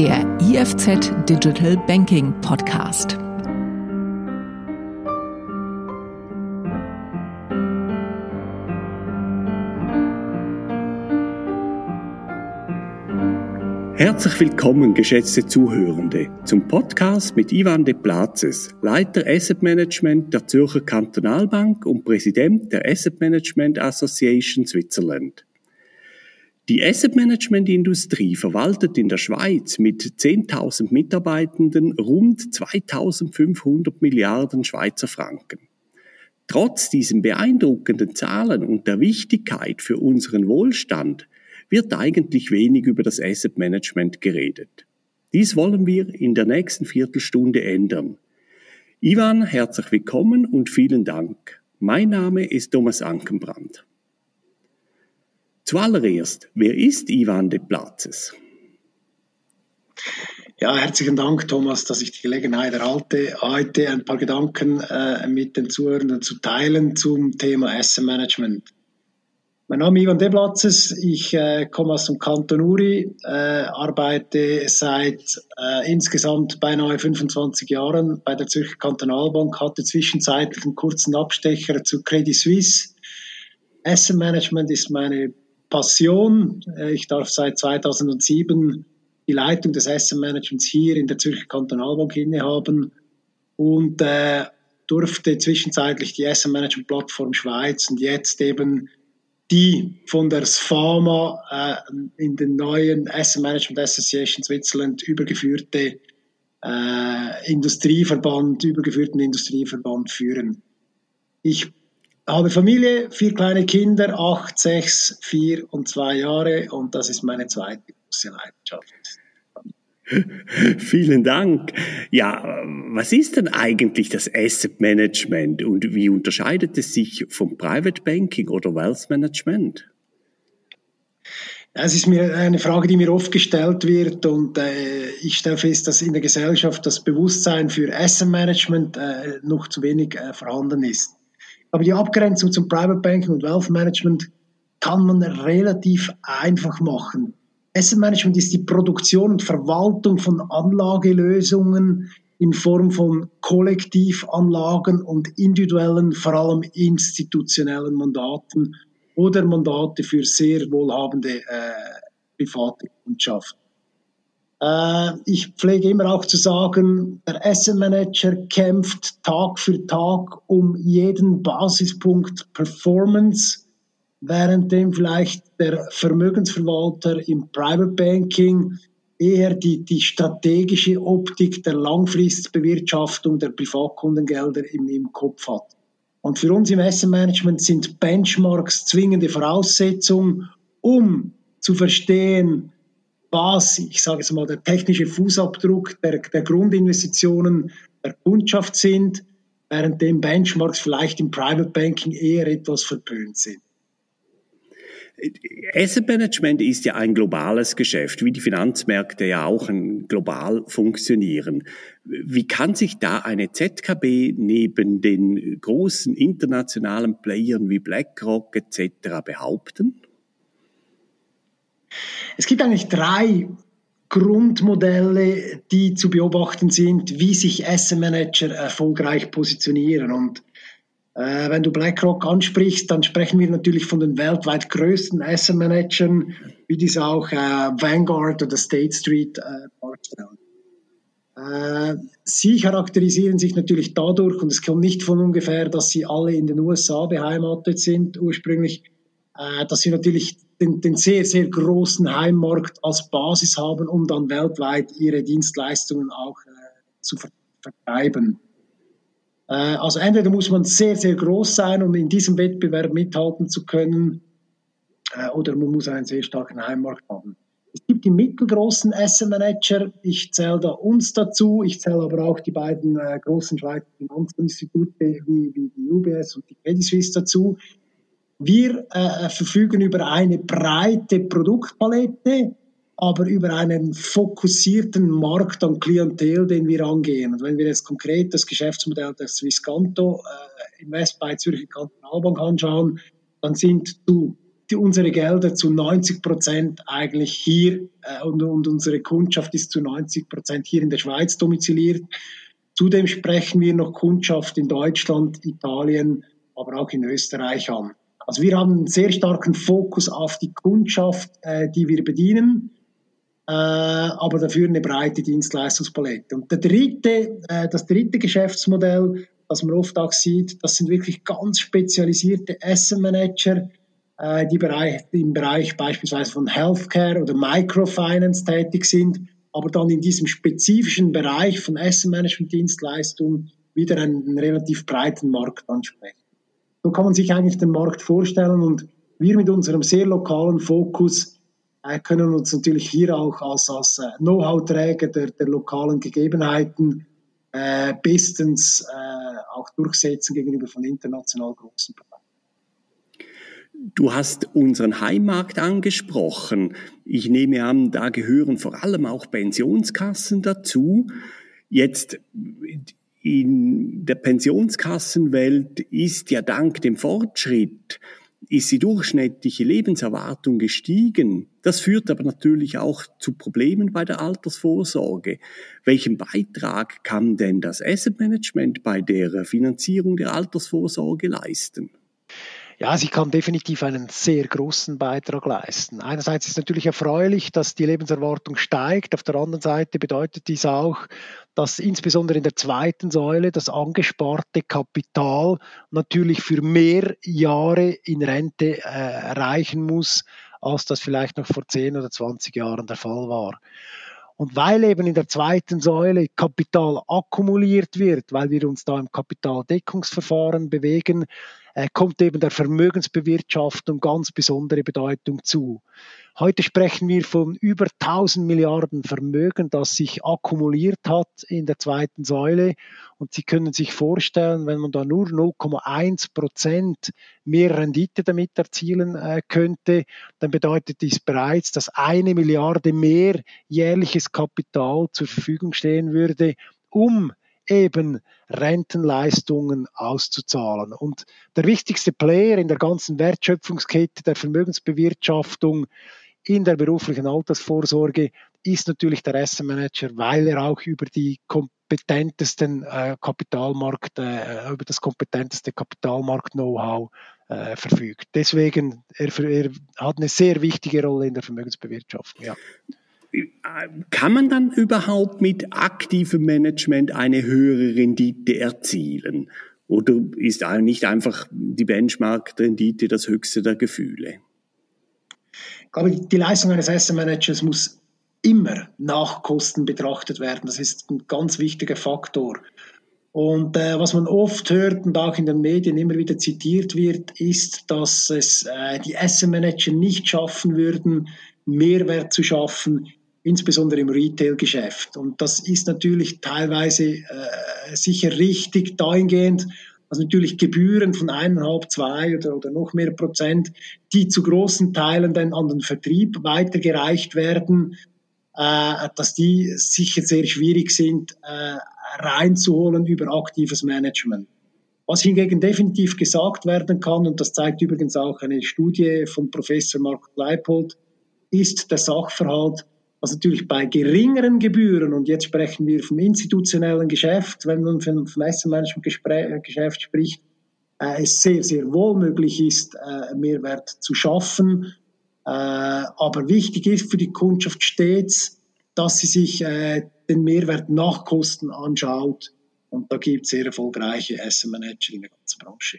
der IFZ Digital Banking Podcast. Herzlich willkommen, geschätzte Zuhörende, zum Podcast mit Ivan de Plazes, Leiter Asset Management der Zürcher Kantonalbank und Präsident der Asset Management Association Switzerland. Die Asset Management Industrie verwaltet in der Schweiz mit 10.000 Mitarbeitenden rund 2.500 Milliarden Schweizer Franken. Trotz diesen beeindruckenden Zahlen und der Wichtigkeit für unseren Wohlstand wird eigentlich wenig über das Asset Management geredet. Dies wollen wir in der nächsten Viertelstunde ändern. Ivan, herzlich willkommen und vielen Dank. Mein Name ist Thomas Ankenbrand. Zuallererst, wer ist Ivan de Platzes? Ja, herzlichen Dank, Thomas, dass ich die Gelegenheit erhalte, heute ein paar Gedanken äh, mit den Zuhörern zu teilen zum Thema Asset. Mein Name ist Ivan Deblatzes, ich äh, komme aus dem Kanton Uri, äh, arbeite seit äh, insgesamt beinahe 25 Jahren bei der Zürcher Kantonalbank, hatte zwischenzeitlich einen kurzen Abstecher zu Credit Suisse. Asset Management ist meine Passion. Äh, ich darf seit 2007 die Leitung des Asset Managements hier in der Zürcher Kantonalbank innehaben und äh, durfte zwischenzeitlich die Asset Management Plattform Schweiz und jetzt eben die von der SFAMA äh, in den neuen Asset Management Association Switzerland übergeführte äh, Industrieverband, übergeführten Industrieverband führen. Ich habe Familie, vier kleine Kinder, acht, sechs, vier und zwei Jahre und das ist meine zweite große Leidenschaft. Vielen Dank. Ja, was ist denn eigentlich das Asset Management und wie unterscheidet es sich vom Private Banking oder Wealth Management? Es ist mir eine Frage, die mir oft gestellt wird und äh, ich stelle fest, dass in der Gesellschaft das Bewusstsein für Asset Management äh, noch zu wenig äh, vorhanden ist. Aber die Abgrenzung zum Private Banking und Wealth Management kann man relativ einfach machen. Asset Management ist die Produktion und Verwaltung von Anlagelösungen in Form von Kollektivanlagen und individuellen, vor allem institutionellen Mandaten oder Mandate für sehr wohlhabende äh, private Kundschaft. Äh, ich pflege immer auch zu sagen, der Asset Manager kämpft Tag für Tag um jeden Basispunkt Performance währenddem vielleicht der Vermögensverwalter im Private Banking eher die, die strategische Optik der Langfristbewirtschaftung der Privatkundengelder im, im Kopf hat. Und für uns im Asset Management sind Benchmarks zwingende Voraussetzung, um zu verstehen, was, ich sage es mal, der technische Fußabdruck der, der Grundinvestitionen der Kundschaft sind, währenddem Benchmarks vielleicht im Private Banking eher etwas verpönt sind. Asset Management ist ja ein globales Geschäft, wie die Finanzmärkte ja auch global funktionieren. Wie kann sich da eine ZKB neben den großen internationalen Playern wie BlackRock etc. behaupten? Es gibt eigentlich drei Grundmodelle, die zu beobachten sind, wie sich Asset Manager erfolgreich positionieren. Und äh, wenn du BlackRock ansprichst, dann sprechen wir natürlich von den weltweit größten Asset Managern, wie dies auch äh, Vanguard oder State Street äh. Äh, sie charakterisieren sich natürlich dadurch, und es kommt nicht von ungefähr, dass sie alle in den USA beheimatet sind, ursprünglich, äh, dass sie natürlich den, den, sehr, sehr großen Heimmarkt als Basis haben, um dann weltweit ihre Dienstleistungen auch äh, zu vertreiben. Äh, also entweder muss man sehr, sehr groß sein, um in diesem Wettbewerb mithalten zu können, äh, oder man muss einen sehr starken Heimmarkt haben. Es gibt die mittelgroßen Asset Manager, ich zähle da uns dazu, ich zähle aber auch die beiden äh, großen Schweizer Finanzinstitute wie, wie die UBS und die Credit Suisse dazu. Wir äh, verfügen über eine breite Produktpalette, aber über einen fokussierten Markt an Klientel, den wir angehen. Und wenn wir jetzt konkret das Geschäftsmodell der Swisscanto äh, Invest bei Zürcher Kantonalbank anschauen, dann sind zu die, unsere Gelder zu 90 Prozent eigentlich hier äh, und, und unsere Kundschaft ist zu 90 Prozent hier in der Schweiz domiziliert. Zudem sprechen wir noch Kundschaft in Deutschland, Italien, aber auch in Österreich an. Also wir haben einen sehr starken Fokus auf die Kundschaft, äh, die wir bedienen, äh, aber dafür eine breite Dienstleistungspalette. Und der dritte, äh, das dritte Geschäftsmodell, das man oft auch sieht, das sind wirklich ganz spezialisierte Asset Manager, äh, die Bereich, im Bereich beispielsweise von Healthcare oder Microfinance tätig sind, aber dann in diesem spezifischen Bereich von Asset Management Dienstleistungen wieder einen, einen relativ breiten Markt ansprechen. So kann man sich eigentlich den Markt vorstellen und wir mit unserem sehr lokalen Fokus äh, können uns natürlich hier auch als, als äh, Know-how-Träger der, der, lokalen Gegebenheiten äh, bestens äh, auch durchsetzen gegenüber von international großen Partnern. Du hast unseren Heimmarkt angesprochen. Ich nehme an, da gehören vor allem auch Pensionskassen dazu. Jetzt in der Pensionskassenwelt ist ja dank dem Fortschritt ist die durchschnittliche Lebenserwartung gestiegen. Das führt aber natürlich auch zu Problemen bei der Altersvorsorge. Welchen Beitrag kann denn das Asset Management bei der Finanzierung der Altersvorsorge leisten? Ja, sie kann definitiv einen sehr großen Beitrag leisten. Einerseits ist natürlich erfreulich, dass die Lebenserwartung steigt. Auf der anderen Seite bedeutet dies auch, dass insbesondere in der zweiten Säule das angesparte Kapital natürlich für mehr Jahre in Rente äh, reichen muss, als das vielleicht noch vor 10 oder 20 Jahren der Fall war. Und weil eben in der zweiten Säule Kapital akkumuliert wird, weil wir uns da im Kapitaldeckungsverfahren bewegen, kommt eben der Vermögensbewirtschaftung ganz besondere Bedeutung zu. Heute sprechen wir von über 1000 Milliarden Vermögen, das sich akkumuliert hat in der zweiten Säule. Und Sie können sich vorstellen, wenn man da nur 0,1 Prozent mehr Rendite damit erzielen äh, könnte, dann bedeutet dies bereits, dass eine Milliarde mehr jährliches Kapital zur Verfügung stehen würde, um eben Rentenleistungen auszuzahlen. Und der wichtigste Player in der ganzen Wertschöpfungskette der Vermögensbewirtschaftung in der beruflichen Altersvorsorge ist natürlich der Asset Manager, weil er auch über die kompetentesten äh, Kapitalmarkt, äh, über das kompetenteste Kapitalmarkt-Know-how äh, verfügt. Deswegen, er, er, hat eine sehr wichtige Rolle in der Vermögensbewirtschaftung. Ja. Kann man dann überhaupt mit aktivem Management eine höhere Rendite erzielen? Oder ist nicht einfach die Benchmark-Rendite das höchste der Gefühle? Ich glaube, die Leistung eines Asset Managers muss immer nach Kosten betrachtet werden. Das ist ein ganz wichtiger Faktor. Und äh, was man oft hört und auch in den Medien immer wieder zitiert wird, ist, dass es äh, die Asset Manager nicht schaffen würden, Mehrwert zu schaffen, insbesondere im Retail-Geschäft. Und das ist natürlich teilweise äh, sicher richtig dahingehend, dass natürlich Gebühren von eineinhalb, zwei oder, oder noch mehr Prozent, die zu großen Teilen dann an den Vertrieb weitergereicht werden, äh, dass die sicher sehr schwierig sind, äh, reinzuholen über aktives Management. Was hingegen definitiv gesagt werden kann, und das zeigt übrigens auch eine Studie von Professor Mark Leipold, ist der Sachverhalt, was natürlich bei geringeren Gebühren, und jetzt sprechen wir vom institutionellen Geschäft, wenn man vom Asset-Management-Geschäft spricht, äh, es sehr, sehr wohl möglich ist, äh, Mehrwert zu schaffen. Äh, aber wichtig ist für die Kundschaft stets, dass sie sich äh, den Mehrwert nach Kosten anschaut. Und da gibt es sehr erfolgreiche Asset Manager in der ganzen Branche.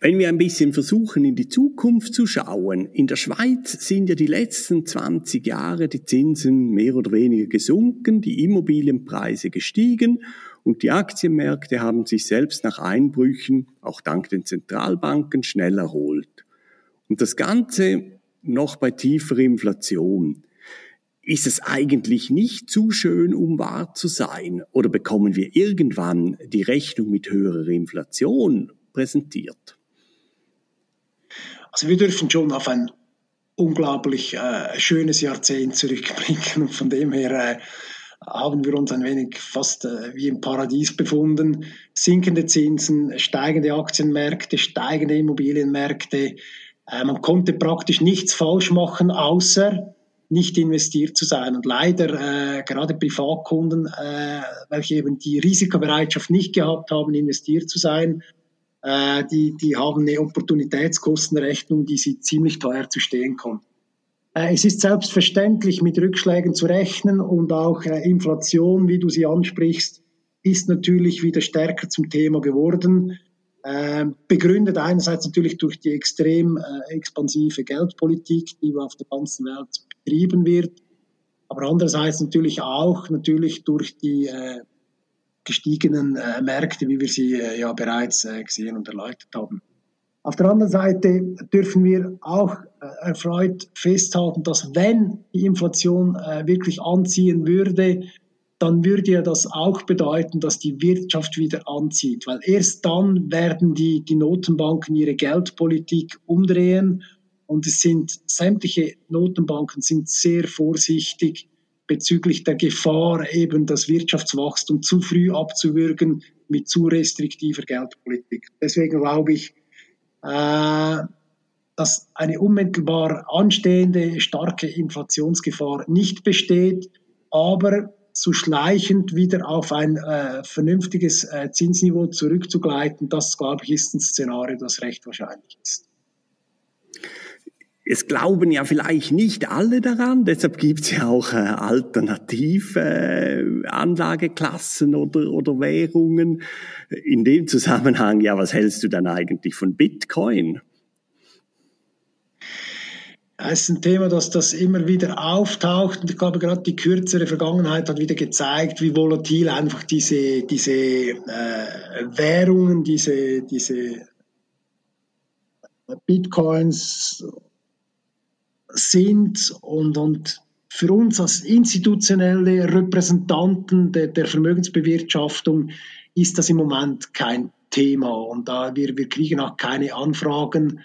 Wenn wir ein bisschen versuchen, in die Zukunft zu schauen, in der Schweiz sind ja die letzten 20 Jahre die Zinsen mehr oder weniger gesunken, die Immobilienpreise gestiegen und die Aktienmärkte haben sich selbst nach Einbrüchen, auch dank den Zentralbanken, schnell erholt. Und das Ganze noch bei tieferer Inflation. Ist es eigentlich nicht zu schön, um wahr zu sein? Oder bekommen wir irgendwann die Rechnung mit höherer Inflation präsentiert? Also wir dürfen schon auf ein unglaublich äh, schönes Jahrzehnt zurückblicken und von dem her haben wir uns ein wenig fast äh, wie im Paradies befunden. Sinkende Zinsen, steigende Aktienmärkte, steigende Immobilienmärkte. Äh, man konnte praktisch nichts falsch machen, außer nicht investiert zu sein. Und leider äh, gerade Privatkunden, äh, welche eben die Risikobereitschaft nicht gehabt haben, investiert zu sein, äh, die, die haben eine Opportunitätskostenrechnung, die sie ziemlich teuer zu stehen kommt. Äh, es ist selbstverständlich, mit Rückschlägen zu rechnen und auch äh, Inflation, wie du sie ansprichst, ist natürlich wieder stärker zum Thema geworden. Äh, begründet einerseits natürlich durch die extrem expansive Geldpolitik, die auf der ganzen Welt betrieben wird, aber andererseits natürlich auch natürlich durch die gestiegenen Märkte, wie wir sie ja bereits gesehen und erläutert haben. Auf der anderen Seite dürfen wir auch äh, erfreut festhalten, dass wenn die Inflation äh, wirklich anziehen würde, dann würde ja das auch bedeuten, dass die Wirtschaft wieder anzieht, weil erst dann werden die, die Notenbanken ihre Geldpolitik umdrehen und es sind sämtliche Notenbanken sind sehr vorsichtig bezüglich der Gefahr, eben das Wirtschaftswachstum zu früh abzuwürgen mit zu restriktiver Geldpolitik. Deswegen glaube ich, äh, dass eine unmittelbar anstehende starke Inflationsgefahr nicht besteht, aber so schleichend wieder auf ein äh, vernünftiges äh, Zinsniveau zurückzugleiten, das, glaube ich, ist ein Szenario, das recht wahrscheinlich ist. Es glauben ja vielleicht nicht alle daran, deshalb gibt es ja auch äh, alternative äh, Anlageklassen oder, oder Währungen. In dem Zusammenhang, ja, was hältst du dann eigentlich von Bitcoin? Es ist ein Thema, das, das immer wieder auftaucht. Und ich glaube, gerade die kürzere Vergangenheit hat wieder gezeigt, wie volatil einfach diese, diese äh, Währungen, diese, diese Bitcoins sind und, und für uns als institutionelle Repräsentanten der, der Vermögensbewirtschaftung ist das im Moment kein Thema und da wir, wir kriegen auch keine Anfragen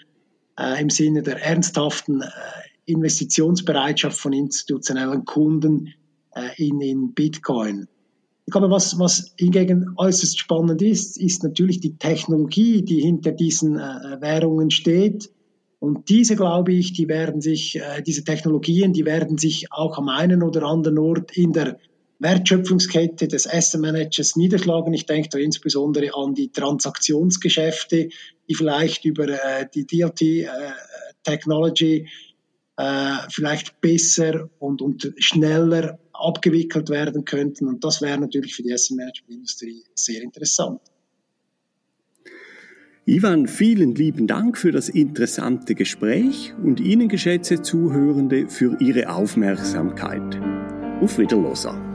äh, im Sinne der ernsthaften äh, Investitionsbereitschaft von institutionellen Kunden äh, in, in Bitcoin. Ich glaube, was, was hingegen äußerst spannend ist, ist natürlich die Technologie, die hinter diesen äh, Währungen steht. Und diese, glaube ich, die werden sich, äh, diese Technologien, die werden sich auch am einen oder anderen Ort in der Wertschöpfungskette des Asset Managers niederschlagen. Ich denke da insbesondere an die Transaktionsgeschäfte, die vielleicht über äh, die DLT äh, Technology äh, vielleicht besser und, und schneller abgewickelt werden könnten. Und das wäre natürlich für die Asset Management Industrie sehr interessant. Ivan, vielen lieben Dank für das interessante Gespräch und Ihnen, geschätzte Zuhörende, für Ihre Aufmerksamkeit. Auf Wiederloser.